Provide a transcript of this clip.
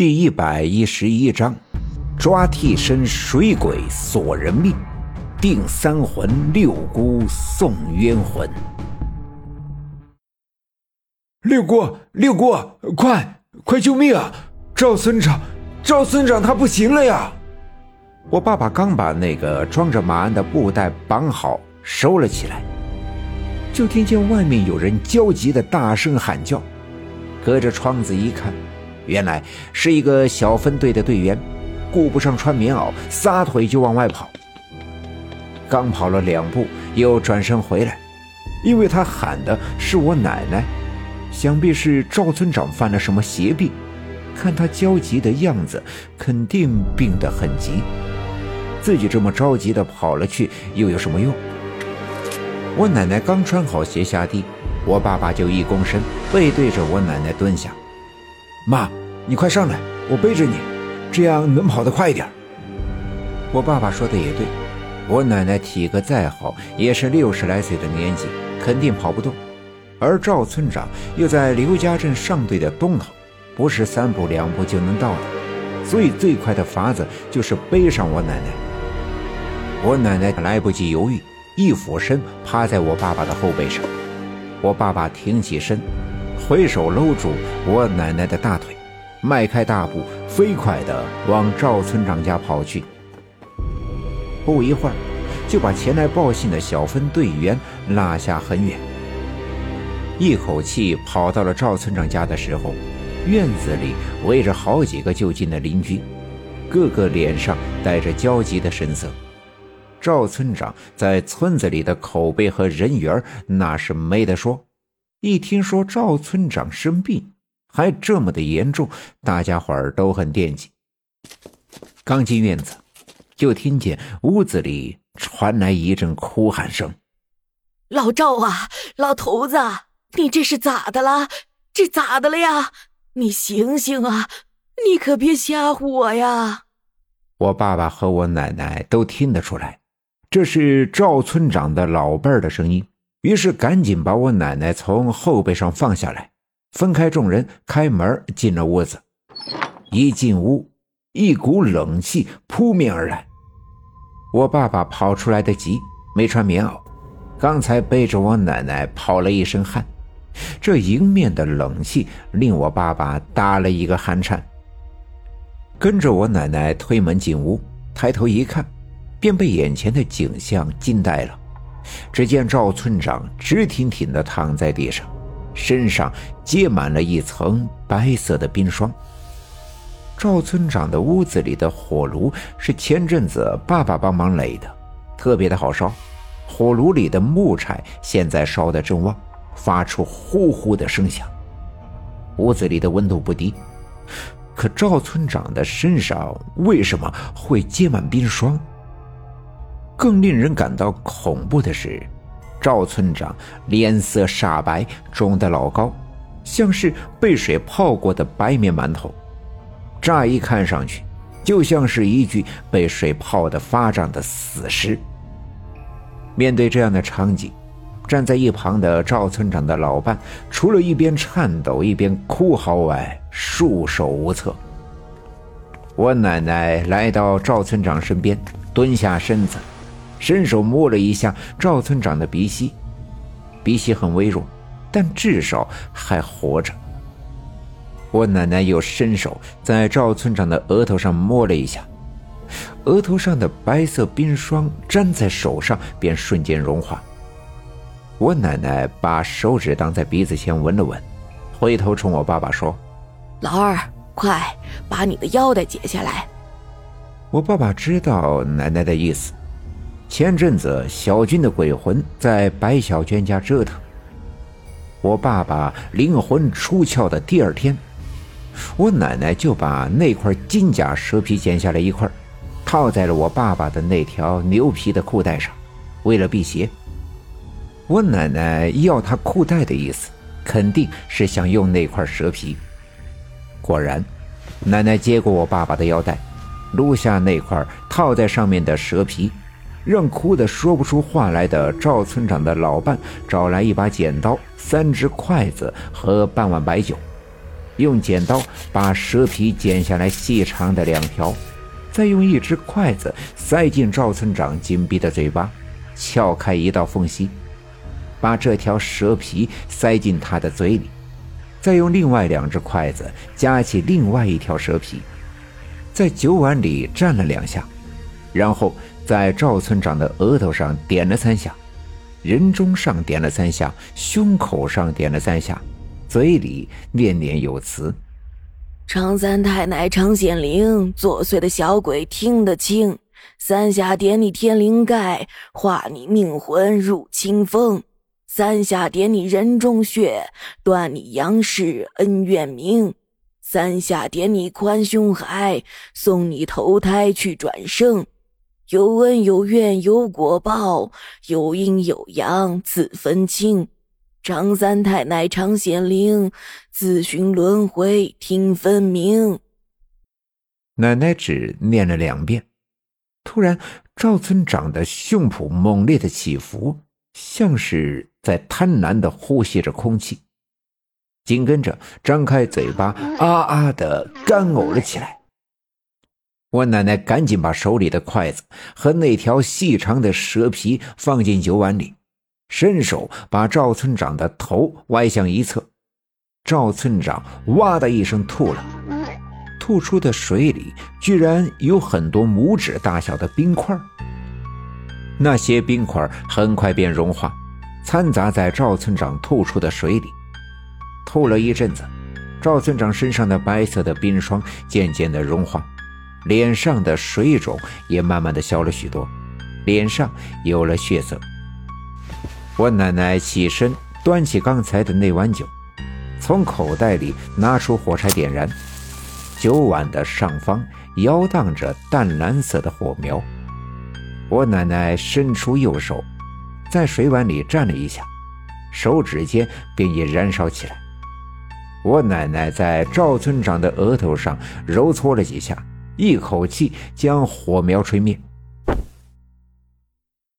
第一百一十一章，抓替身水鬼索人命，定三魂六姑送冤魂。六姑，六姑，快快救命啊！赵村长，赵村长他不行了呀！我爸爸刚把那个装着马鞍的布袋绑好，收了起来，就听见外面有人焦急的大声喊叫。隔着窗子一看，原来是一个小分队的队员，顾不上穿棉袄，撒腿就往外跑。刚跑了两步，又转身回来，因为他喊的是我奶奶，想必是赵村长犯了什么邪病。看他焦急的样子，肯定病得很急。自己这么着急的跑了去，又有什么用？我奶奶刚穿好鞋下地，我爸爸就一躬身，背对着我奶奶蹲下。妈，你快上来，我背着你，这样能跑得快一点。我爸爸说的也对，我奶奶体格再好，也是六十来岁的年纪，肯定跑不动。而赵村长又在刘家镇上队的东头，不是三步两步就能到的，所以最快的法子就是背上我奶奶。我奶奶来不及犹豫，一俯身趴在我爸爸的后背上。我爸爸挺起身，挥手搂住我奶奶的大腿，迈开大步，飞快地往赵村长家跑去。不一会儿，就把前来报信的小分队员拉下很远。一口气跑到了赵村长家的时候，院子里围着好几个就近的邻居，个个脸上带着焦急的神色。赵村长在村子里的口碑和人缘那是没得说。一听说赵村长生病，还这么的严重，大家伙儿都很惦记。刚进院子，就听见屋子里传来一阵哭喊声：“老赵啊，老头子，你这是咋的了？这咋的了呀？你醒醒啊！你可别吓唬我呀！”我爸爸和我奶奶都听得出来。这是赵村长的老伴儿的声音，于是赶紧把我奶奶从后背上放下来，分开众人，开门进了屋子。一进屋，一股冷气扑面而来。我爸爸跑出来的急，没穿棉袄，刚才背着我奶奶跑了一身汗，这迎面的冷气令我爸爸打了一个寒颤。跟着我奶奶推门进屋，抬头一看。便被眼前的景象惊呆了。只见赵村长直挺挺地躺在地上，身上结满了一层白色的冰霜。赵村长的屋子里的火炉是前阵子爸爸帮忙垒的，特别的好烧。火炉里的木柴现在烧得正旺，发出呼呼的声响。屋子里的温度不低，可赵村长的身上为什么会结满冰霜？更令人感到恐怖的是，赵村长脸色煞白，肿得老高，像是被水泡过的白面馒头。乍一看上去，就像是一具被水泡得发胀的死尸。面对这样的场景，站在一旁的赵村长的老伴，除了一边颤抖一边哭嚎外，束手无策。我奶奶来到赵村长身边，蹲下身子。伸手摸了一下赵村长的鼻息，鼻息很微弱，但至少还活着。我奶奶又伸手在赵村长的额头上摸了一下，额头上的白色冰霜粘在手上便瞬间融化。我奶奶把手指挡在鼻子前闻了闻，回头冲我爸爸说：“老二，快把你的腰带解下来。”我爸爸知道奶奶的意思。前阵子小军的鬼魂在白小娟家折腾，我爸爸灵魂出窍的第二天，我奶奶就把那块金甲蛇皮剪下来一块，套在了我爸爸的那条牛皮的裤带上，为了辟邪。我奶奶要他裤带的意思，肯定是想用那块蛇皮。果然，奶奶接过我爸爸的腰带，撸下那块套在上面的蛇皮。让哭得说不出话来的赵村长的老伴找来一把剪刀、三只筷子和半碗白酒，用剪刀把蛇皮剪下来细长的两条，再用一只筷子塞进赵村长紧闭的嘴巴，撬开一道缝隙，把这条蛇皮塞进他的嘴里，再用另外两只筷子夹起另外一条蛇皮，在酒碗里蘸了两下，然后在赵村长的额头上点了三下。人中上点了三下，胸口上点了三下，嘴里念念有词：“常三太奶常显灵，作祟的小鬼听得清。三下点你天灵盖，化你命魂入清风；三下点你人中穴，断你阳世恩怨明；三下点你宽胸海，送你投胎去转生。”有恩有怨有果报，有阴有阳自分清。张三太奶常显灵，自寻轮回听分明。奶奶只念了两遍，突然赵村长的胸脯猛烈的起伏，像是在贪婪的呼吸着空气，紧跟着张开嘴巴啊啊的干呕了起来。我奶奶赶紧把手里的筷子和那条细长的蛇皮放进酒碗里，伸手把赵村长的头歪向一侧。赵村长哇的一声吐了，吐出的水里居然有很多拇指大小的冰块。那些冰块很快便融化，掺杂在赵村长吐出的水里。吐了一阵子，赵村长身上的白色的冰霜渐渐的融化。脸上的水肿也慢慢的消了许多，脸上有了血色。我奶奶起身，端起刚才的那碗酒，从口袋里拿出火柴点燃。酒碗的上方摇荡着淡蓝色的火苗。我奶奶伸出右手，在水碗里蘸了一下，手指间便也燃烧起来。我奶奶在赵村长的额头上揉搓了几下。一口气将火苗吹灭。